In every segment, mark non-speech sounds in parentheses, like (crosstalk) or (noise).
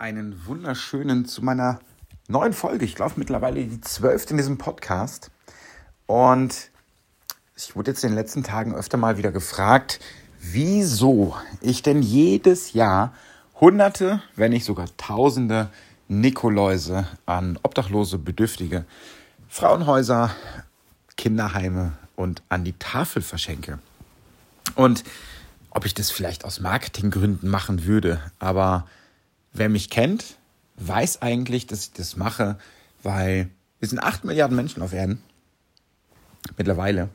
einen wunderschönen zu meiner neuen Folge. Ich glaube mittlerweile die zwölfte in diesem Podcast. Und ich wurde jetzt in den letzten Tagen öfter mal wieder gefragt, wieso ich denn jedes Jahr Hunderte, wenn nicht sogar Tausende Nikoläuse an Obdachlose, Bedürftige, Frauenhäuser, Kinderheime und an die Tafel verschenke. Und ob ich das vielleicht aus Marketinggründen machen würde, aber wer mich kennt, weiß eigentlich, dass ich das mache, weil wir sind acht Milliarden Menschen auf Erden mittlerweile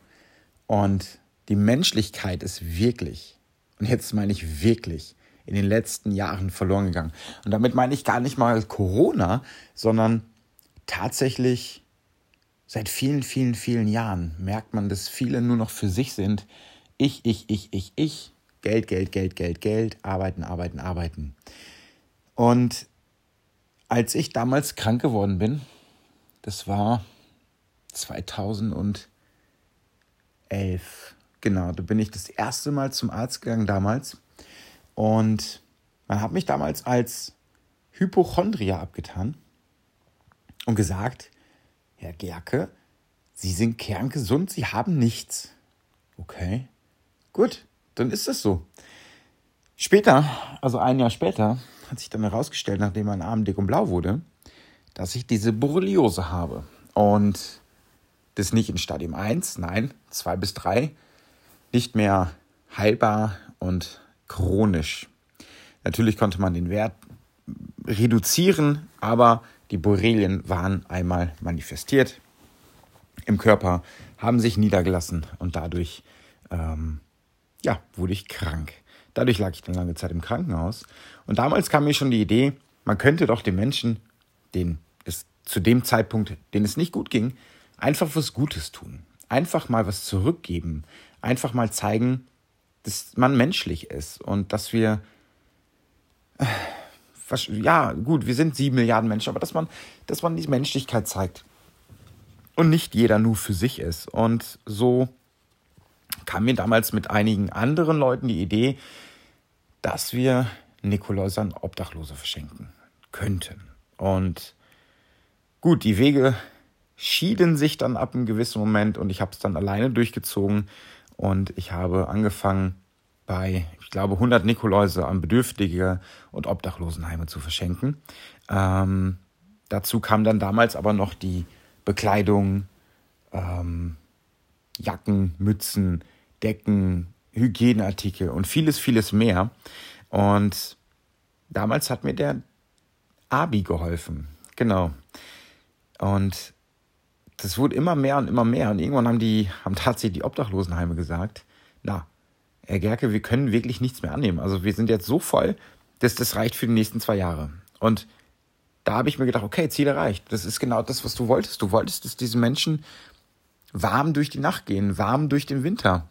und die Menschlichkeit ist wirklich, und jetzt meine ich wirklich, in den letzten Jahren verloren gegangen. Und damit meine ich gar nicht mal Corona, sondern tatsächlich seit vielen, vielen, vielen Jahren merkt man, dass viele nur noch für sich sind. Ich, ich, ich, ich, ich. Geld, Geld, Geld, Geld, Geld. Arbeiten, arbeiten, arbeiten. Und als ich damals krank geworden bin, das war 2011, genau, da bin ich das erste Mal zum Arzt gegangen damals. Und man hat mich damals als Hypochondria abgetan und gesagt, Herr Gerke, Sie sind kerngesund, Sie haben nichts. Okay, gut, dann ist das so. Später, also ein Jahr später, hat sich dann herausgestellt, nachdem mein Arm dick und blau wurde, dass ich diese Borreliose habe. Und das nicht in Stadium 1, nein, 2 bis 3, nicht mehr heilbar und chronisch. Natürlich konnte man den Wert reduzieren, aber die Borrelien waren einmal manifestiert im Körper, haben sich niedergelassen und dadurch ähm, ja, wurde ich krank. Dadurch lag ich dann lange Zeit im Krankenhaus. Und damals kam mir schon die Idee, man könnte doch den Menschen, denen es zu dem Zeitpunkt, denen es nicht gut ging, einfach was Gutes tun. Einfach mal was zurückgeben. Einfach mal zeigen, dass man menschlich ist und dass wir, äh, ja, gut, wir sind sieben Milliarden Menschen, aber dass man, dass man die Menschlichkeit zeigt. Und nicht jeder nur für sich ist. Und so kam mir damals mit einigen anderen Leuten die Idee, dass wir Nikolaus an Obdachlose verschenken könnten. Und gut, die Wege schieden sich dann ab einem gewissen Moment und ich habe es dann alleine durchgezogen und ich habe angefangen bei, ich glaube, 100 Nikoläuse an Bedürftige und Obdachlosenheime zu verschenken. Ähm, dazu kam dann damals aber noch die Bekleidung, ähm, Jacken, Mützen, Decken, Hygieneartikel und vieles, vieles mehr. Und damals hat mir der Abi geholfen. Genau. Und das wurde immer mehr und immer mehr. Und irgendwann haben die, haben tatsächlich die Obdachlosenheime gesagt, na, Herr Gerke, wir können wirklich nichts mehr annehmen. Also wir sind jetzt so voll, dass das reicht für die nächsten zwei Jahre. Und da habe ich mir gedacht, okay, Ziel erreicht. Das ist genau das, was du wolltest. Du wolltest, dass diese Menschen warm durch die Nacht gehen, warm durch den Winter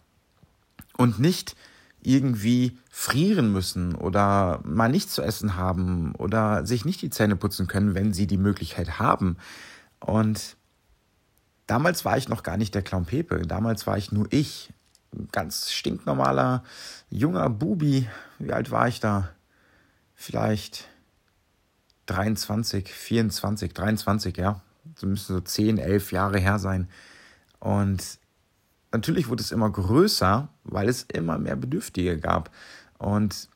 und nicht irgendwie frieren müssen oder mal nichts zu essen haben oder sich nicht die Zähne putzen können, wenn sie die Möglichkeit haben. Und damals war ich noch gar nicht der Clown Pepe, damals war ich nur ich, ganz stinknormaler junger Bubi. Wie alt war ich da? Vielleicht 23, 24, 23, ja. So müsste so 10, 11 Jahre her sein. Und natürlich wurde es immer größer, weil es immer mehr Bedürftige gab. Und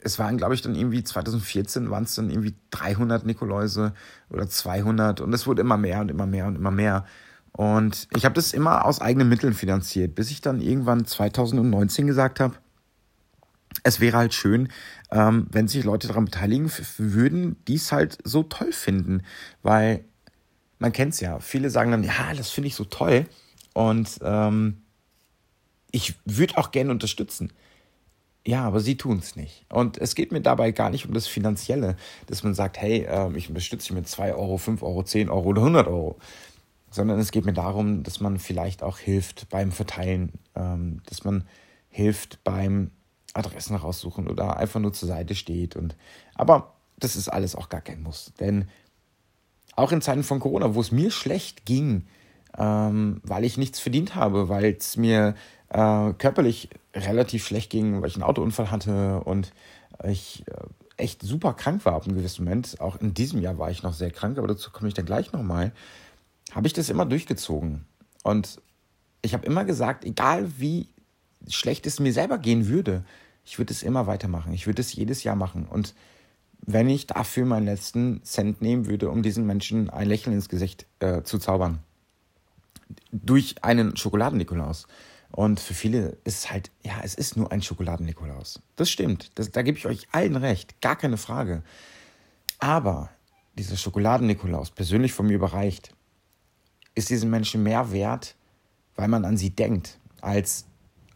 es waren, glaube ich, dann irgendwie 2014 waren es dann irgendwie 300 Nikoläuse oder 200 und es wurde immer mehr und immer mehr und immer mehr. Und ich habe das immer aus eigenen Mitteln finanziert, bis ich dann irgendwann 2019 gesagt habe, es wäre halt schön, ähm, wenn sich Leute daran beteiligen würden, die es halt so toll finden. Weil man kennt es ja, viele sagen dann, ja, das finde ich so toll. Und ähm, ich würde auch gerne unterstützen. Ja, aber sie tun es nicht. Und es geht mir dabei gar nicht um das Finanzielle, dass man sagt, hey, äh, ich unterstütze dich mit 2 Euro, 5 Euro, 10 Euro oder 100 Euro. Sondern es geht mir darum, dass man vielleicht auch hilft beim Verteilen, ähm, dass man hilft beim Adressen raussuchen oder einfach nur zur Seite steht. Und, aber das ist alles auch gar kein Muss. Denn auch in Zeiten von Corona, wo es mir schlecht ging, ähm, weil ich nichts verdient habe, weil es mir äh, körperlich relativ schlecht ging, weil ich einen Autounfall hatte und ich äh, echt super krank war ab einem gewissen Moment, auch in diesem Jahr war ich noch sehr krank, aber dazu komme ich dann gleich nochmal, habe ich das immer durchgezogen. Und ich habe immer gesagt, egal wie schlecht es mir selber gehen würde, ich würde es immer weitermachen. Ich würde es jedes Jahr machen. Und wenn ich dafür meinen letzten Cent nehmen würde, um diesen Menschen ein Lächeln ins Gesicht äh, zu zaubern. Durch einen Schokoladen-Nikolaus. Und für viele ist es halt, ja, es ist nur ein Schokoladen-Nikolaus. Das stimmt. Das, da gebe ich euch allen recht. Gar keine Frage. Aber dieser Schokoladen-Nikolaus, persönlich von mir überreicht, ist diesen Menschen mehr wert, weil man an sie denkt, als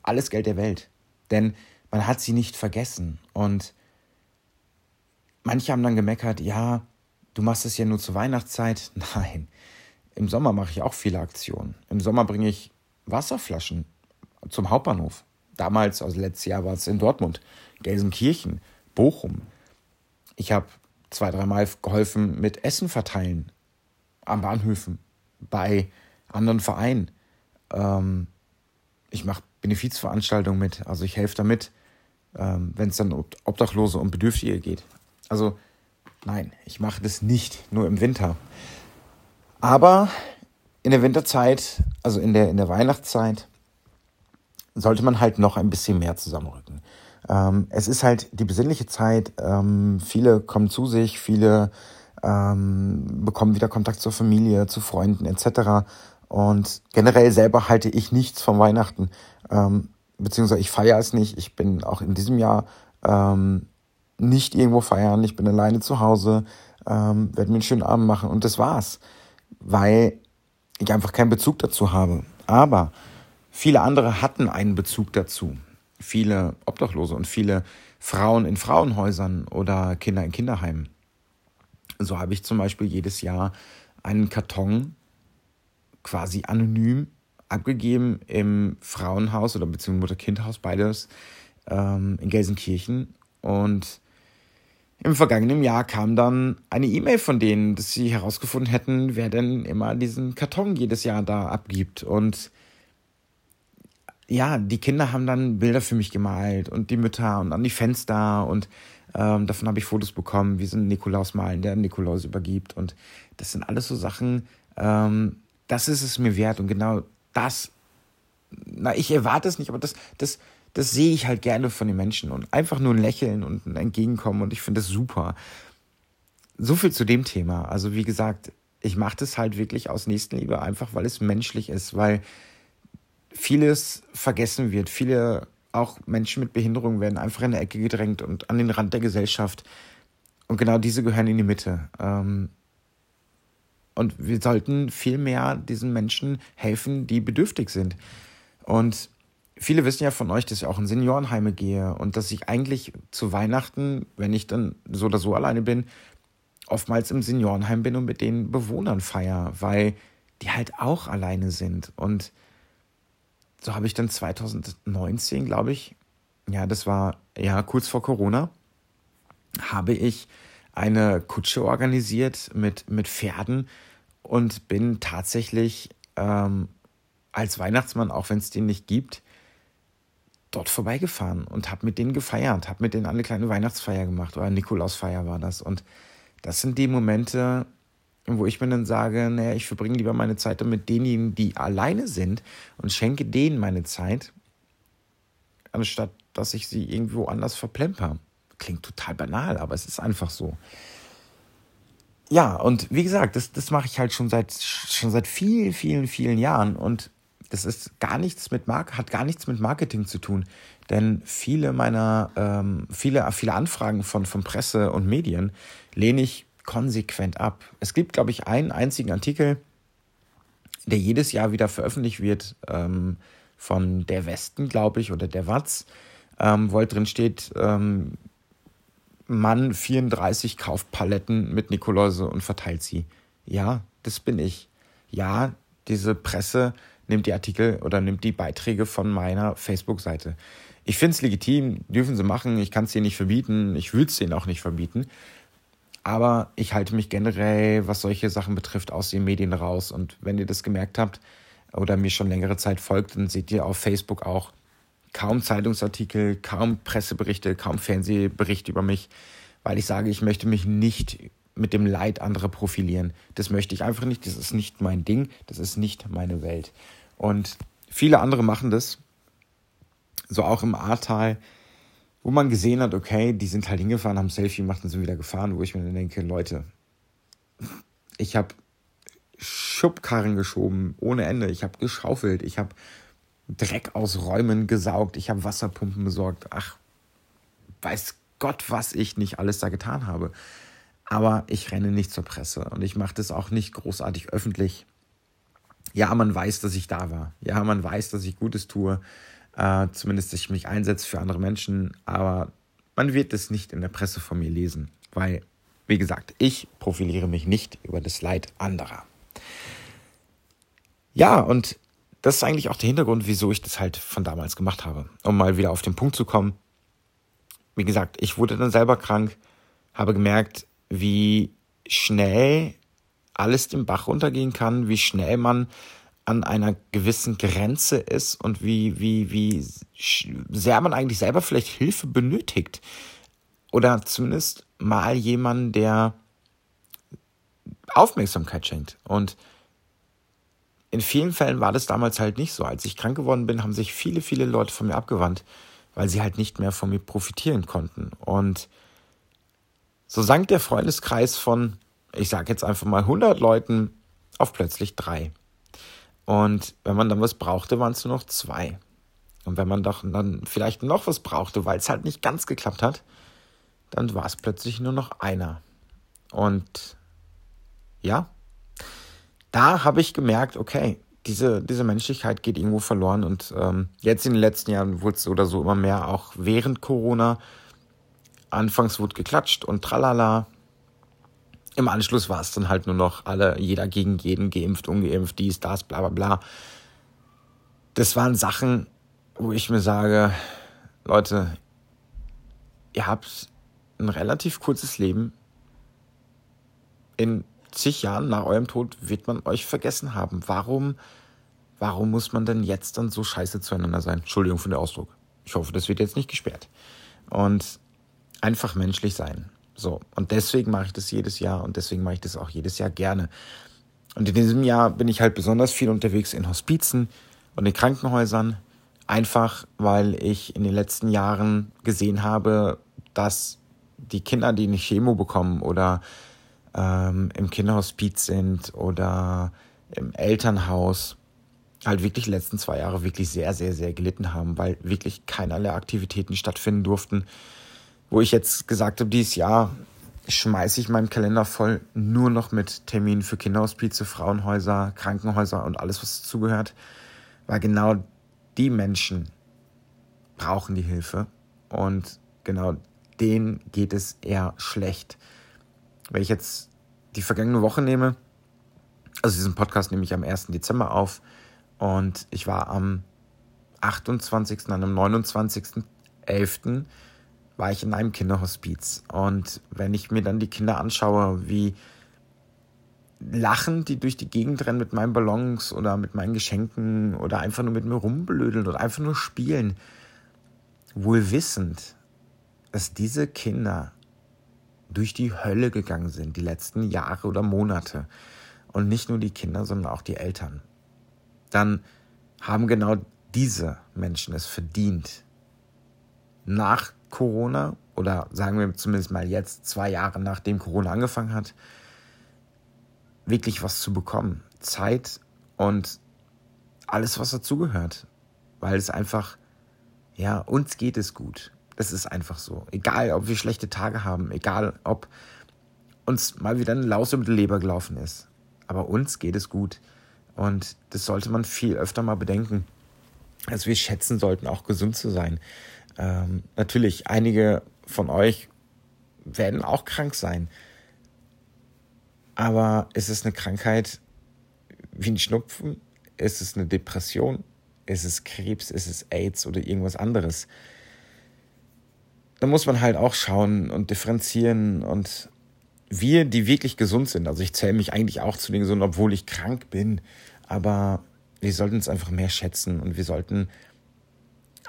alles Geld der Welt. Denn man hat sie nicht vergessen. Und manche haben dann gemeckert, ja, du machst es ja nur zur Weihnachtszeit. (laughs) Nein, im Sommer mache ich auch viele Aktionen. Im Sommer bringe ich Wasserflaschen zum Hauptbahnhof. Damals, also letztes Jahr war es in Dortmund, Gelsenkirchen, Bochum. Ich habe zwei, dreimal geholfen mit Essen verteilen am Bahnhöfen, bei anderen Vereinen. Ähm, ich mache Benefizveranstaltungen mit, also ich helfe damit, ähm, wenn es dann um Obdachlose und Bedürftige geht. Also nein, ich mache das nicht nur im Winter. Aber in der Winterzeit, also in der, in der Weihnachtszeit, sollte man halt noch ein bisschen mehr zusammenrücken. Ähm, es ist halt die besinnliche Zeit. Ähm, viele kommen zu sich, viele ähm, bekommen wieder Kontakt zur Familie, zu Freunden etc. Und generell selber halte ich nichts von Weihnachten, ähm, beziehungsweise ich feiere es nicht. Ich bin auch in diesem Jahr ähm, nicht irgendwo feiern. Ich bin alleine zu Hause, ähm, werde mir einen schönen Abend machen und das war's, weil ich einfach keinen Bezug dazu habe. Aber Viele andere hatten einen Bezug dazu. Viele Obdachlose und viele Frauen in Frauenhäusern oder Kinder in Kinderheimen. So habe ich zum Beispiel jedes Jahr einen Karton quasi anonym abgegeben im Frauenhaus oder beziehungsweise Mutter-Kind-Haus, beides ähm, in Gelsenkirchen. Und im vergangenen Jahr kam dann eine E-Mail von denen, dass sie herausgefunden hätten, wer denn immer diesen Karton jedes Jahr da abgibt. Und ja, die Kinder haben dann Bilder für mich gemalt und die Mütter und an die Fenster und ähm, davon habe ich Fotos bekommen, wie sie einen Nikolaus malen, der Nikolaus übergibt. Und das sind alles so Sachen, ähm, das ist es mir wert. Und genau das, na, ich erwarte es nicht, aber das, das, das sehe ich halt gerne von den Menschen. Und einfach nur ein Lächeln und ein Entgegenkommen. Und ich finde das super. So viel zu dem Thema. Also, wie gesagt, ich mache das halt wirklich aus Nächstenliebe, einfach weil es menschlich ist, weil vieles vergessen wird. Viele, auch Menschen mit Behinderung, werden einfach in der Ecke gedrängt und an den Rand der Gesellschaft. Und genau diese gehören in die Mitte. Ähm, und wir sollten viel mehr diesen Menschen helfen, die bedürftig sind. Und viele wissen ja von euch, dass ich auch in Seniorenheime gehe und dass ich eigentlich zu Weihnachten, wenn ich dann so oder so alleine bin, oftmals im Seniorenheim bin und mit den Bewohnern feier, weil die halt auch alleine sind. Und so habe ich dann 2019, glaube ich, ja, das war ja kurz vor Corona, habe ich eine Kutsche organisiert mit, mit Pferden und bin tatsächlich ähm, als Weihnachtsmann, auch wenn es den nicht gibt, dort vorbeigefahren und habe mit denen gefeiert, habe mit denen eine kleine Weihnachtsfeier gemacht oder Nikolausfeier war das. Und das sind die Momente, wo ich mir dann sage, naja, ich verbringe lieber meine Zeit mit denjenigen, die alleine sind und schenke denen meine Zeit, anstatt dass ich sie irgendwo anders verplemper. Klingt total banal, aber es ist einfach so. Ja, und wie gesagt, das, das mache ich halt schon seit, schon seit vielen, vielen, vielen Jahren und das ist gar nichts mit Mark hat gar nichts mit Marketing zu tun. Denn viele meiner, ähm, viele, viele Anfragen von, von Presse und Medien lehne ich konsequent ab. Es gibt, glaube ich, einen einzigen Artikel, der jedes Jahr wieder veröffentlicht wird, ähm, von der Westen, glaube ich, oder der Watz, ähm, wo halt drin steht, ähm, Mann 34 kauft Paletten mit Nikoläuse und verteilt sie. Ja, das bin ich. Ja, diese Presse nimmt die Artikel oder nimmt die Beiträge von meiner Facebook-Seite. Ich finde es legitim, dürfen sie machen, ich kann es ihnen nicht verbieten, ich würde es ihnen auch nicht verbieten. Aber ich halte mich generell, was solche Sachen betrifft, aus den Medien raus. Und wenn ihr das gemerkt habt oder mir schon längere Zeit folgt, dann seht ihr auf Facebook auch kaum Zeitungsartikel, kaum Presseberichte, kaum Fernsehberichte über mich, weil ich sage, ich möchte mich nicht mit dem Leid anderer profilieren. Das möchte ich einfach nicht. Das ist nicht mein Ding. Das ist nicht meine Welt. Und viele andere machen das. So auch im Ahrtal, wo man gesehen hat, okay, die sind halt hingefahren, haben Selfie gemacht und sind wieder gefahren, wo ich mir dann denke, Leute, ich habe Schubkarren geschoben ohne Ende. Ich habe geschaufelt. Ich habe Dreck aus Räumen gesaugt. Ich habe Wasserpumpen besorgt. Ach, weiß Gott, was ich nicht alles da getan habe. Aber ich renne nicht zur Presse und ich mache das auch nicht großartig öffentlich. Ja, man weiß, dass ich da war. Ja, man weiß, dass ich Gutes tue. Äh, zumindest, dass ich mich einsetze für andere Menschen. Aber man wird es nicht in der Presse von mir lesen, weil, wie gesagt, ich profiliere mich nicht über das Leid anderer. Ja, und das ist eigentlich auch der Hintergrund, wieso ich das halt von damals gemacht habe. Um mal wieder auf den Punkt zu kommen. Wie gesagt, ich wurde dann selber krank, habe gemerkt, wie schnell alles den Bach runtergehen kann, wie schnell man an einer gewissen Grenze ist und wie, wie, wie sehr man eigentlich selber vielleicht Hilfe benötigt. Oder zumindest mal jemanden, der Aufmerksamkeit schenkt. Und in vielen Fällen war das damals halt nicht so. Als ich krank geworden bin, haben sich viele, viele Leute von mir abgewandt, weil sie halt nicht mehr von mir profitieren konnten. Und so sank der Freundeskreis von, ich sage jetzt einfach mal 100 Leuten auf plötzlich drei. Und wenn man dann was brauchte, waren es nur noch zwei. Und wenn man doch dann vielleicht noch was brauchte, weil es halt nicht ganz geklappt hat, dann war es plötzlich nur noch einer. Und ja, da habe ich gemerkt, okay, diese, diese Menschlichkeit geht irgendwo verloren. Und ähm, jetzt in den letzten Jahren wurde es oder so immer mehr, auch während Corona. Anfangs wurde geklatscht und tralala. Im Anschluss war es dann halt nur noch alle, jeder gegen jeden, geimpft, ungeimpft, dies, das, bla bla bla. Das waren Sachen, wo ich mir sage, Leute, ihr habt ein relativ kurzes Leben. In zig Jahren nach eurem Tod wird man euch vergessen haben. Warum, warum muss man denn jetzt dann so scheiße zueinander sein? Entschuldigung für den Ausdruck. Ich hoffe, das wird jetzt nicht gesperrt. Und einfach menschlich sein. So. Und deswegen mache ich das jedes Jahr und deswegen mache ich das auch jedes Jahr gerne. Und in diesem Jahr bin ich halt besonders viel unterwegs in Hospizen und in Krankenhäusern. Einfach, weil ich in den letzten Jahren gesehen habe, dass die Kinder, die eine Chemo bekommen oder ähm, im Kinderhospiz sind oder im Elternhaus, halt wirklich die letzten zwei Jahre wirklich sehr, sehr, sehr gelitten haben, weil wirklich keinerlei Aktivitäten stattfinden durften. Wo ich jetzt gesagt habe, dieses Jahr schmeiße ich meinen Kalender voll nur noch mit Terminen für Kinderhospize, Frauenhäuser, Krankenhäuser und alles, was dazugehört. Weil genau die Menschen brauchen die Hilfe und genau denen geht es eher schlecht. Wenn ich jetzt die vergangene Woche nehme, also diesen Podcast nehme ich am 1. Dezember auf und ich war am 28., an am 29.11. war ich in einem Kinderhospiz. Und wenn ich mir dann die Kinder anschaue, wie lachen die durch die Gegend rennen mit meinen Ballons oder mit meinen Geschenken oder einfach nur mit mir rumblödeln oder einfach nur spielen, wohl wissend, dass diese Kinder durch die Hölle gegangen sind, die letzten Jahre oder Monate. Und nicht nur die Kinder, sondern auch die Eltern. Dann haben genau diese Menschen es verdient, nach Corona oder sagen wir zumindest mal jetzt, zwei Jahre nachdem Corona angefangen hat, wirklich was zu bekommen. Zeit und alles, was dazugehört. Weil es einfach, ja, uns geht es gut. Es ist einfach so. Egal, ob wir schlechte Tage haben, egal, ob uns mal wieder eine Laus über die Leber gelaufen ist. Aber uns geht es gut. Und das sollte man viel öfter mal bedenken, dass wir schätzen sollten, auch gesund zu sein. Ähm, natürlich, einige von euch werden auch krank sein. Aber ist es eine Krankheit wie ein Schnupfen? Ist es eine Depression? Ist es Krebs? Ist es AIDS oder irgendwas anderes? da muss man halt auch schauen und differenzieren und wir, die wirklich gesund sind, also ich zähle mich eigentlich auch zu den Gesunden, obwohl ich krank bin, aber wir sollten es einfach mehr schätzen und wir sollten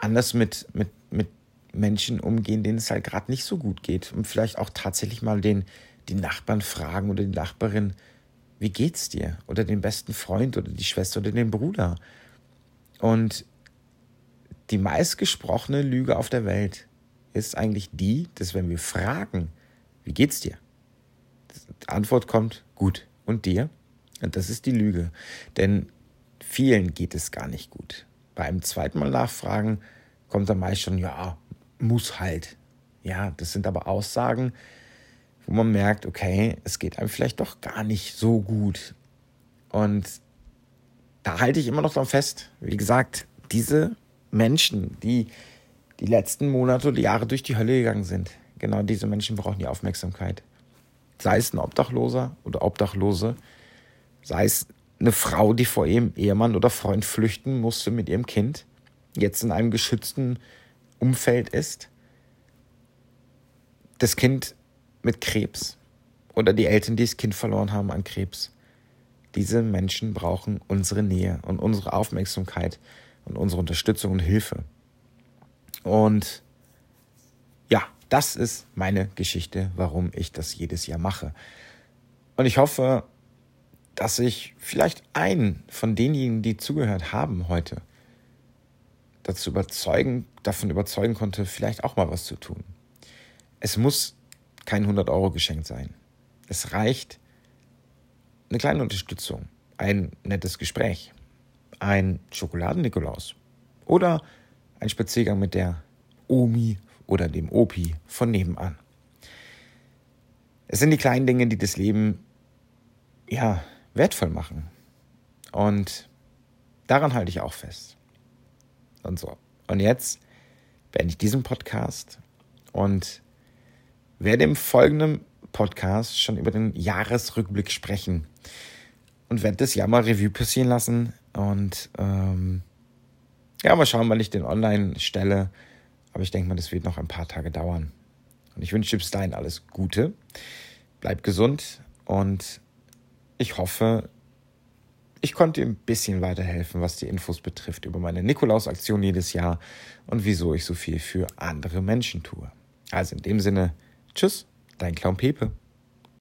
anders mit, mit, mit Menschen umgehen, denen es halt gerade nicht so gut geht. Und vielleicht auch tatsächlich mal den, den Nachbarn fragen oder die Nachbarin, wie geht's dir? Oder den besten Freund oder die Schwester oder den Bruder. Und die meistgesprochene Lüge auf der Welt ist eigentlich die, dass wenn wir fragen, wie geht's dir? Die Antwort kommt, gut. Und dir? Und das ist die Lüge. Denn vielen geht es gar nicht gut. Beim zweiten Mal nachfragen kommt dann meist schon, ja, muss halt. Ja, das sind aber Aussagen, wo man merkt, okay, es geht einem vielleicht doch gar nicht so gut. Und da halte ich immer noch dran fest. Wie gesagt, diese Menschen, die die letzten Monate oder Jahre durch die Hölle gegangen sind, genau diese Menschen brauchen die Aufmerksamkeit. Sei es ein Obdachloser oder Obdachlose, sei es eine Frau, die vor ihrem Ehemann oder Freund flüchten musste mit ihrem Kind, jetzt in einem geschützten Umfeld ist, das Kind mit Krebs oder die Eltern, die das Kind verloren haben an Krebs. Diese Menschen brauchen unsere Nähe und unsere Aufmerksamkeit und unsere Unterstützung und Hilfe. Und ja, das ist meine Geschichte, warum ich das jedes Jahr mache. Und ich hoffe, dass ich vielleicht einen von denjenigen, die zugehört haben heute, dazu überzeugen, davon überzeugen konnte, vielleicht auch mal was zu tun. Es muss kein 100-Euro-Geschenk sein. Es reicht eine kleine Unterstützung, ein nettes Gespräch, ein Schokoladen-Nikolaus oder ein Spaziergang mit der Omi oder dem Opi von nebenan. Es sind die kleinen Dinge, die das Leben ja wertvoll machen. Und daran halte ich auch fest. Und so. Und jetzt beende ich diesen Podcast und werde im folgenden Podcast schon über den Jahresrückblick sprechen und werde das Jahr mal Revue passieren lassen und ähm, ja, mal schauen, wann ich den online stelle. Aber ich denke mal, das wird noch ein paar Tage dauern. Und ich wünsche bis dahin alles Gute. Bleib gesund und ich hoffe, ich konnte ein bisschen weiterhelfen, was die Infos betrifft über meine Nikolaus-Aktion jedes Jahr und wieso ich so viel für andere Menschen tue. Also in dem Sinne, tschüss, dein Clown Pepe.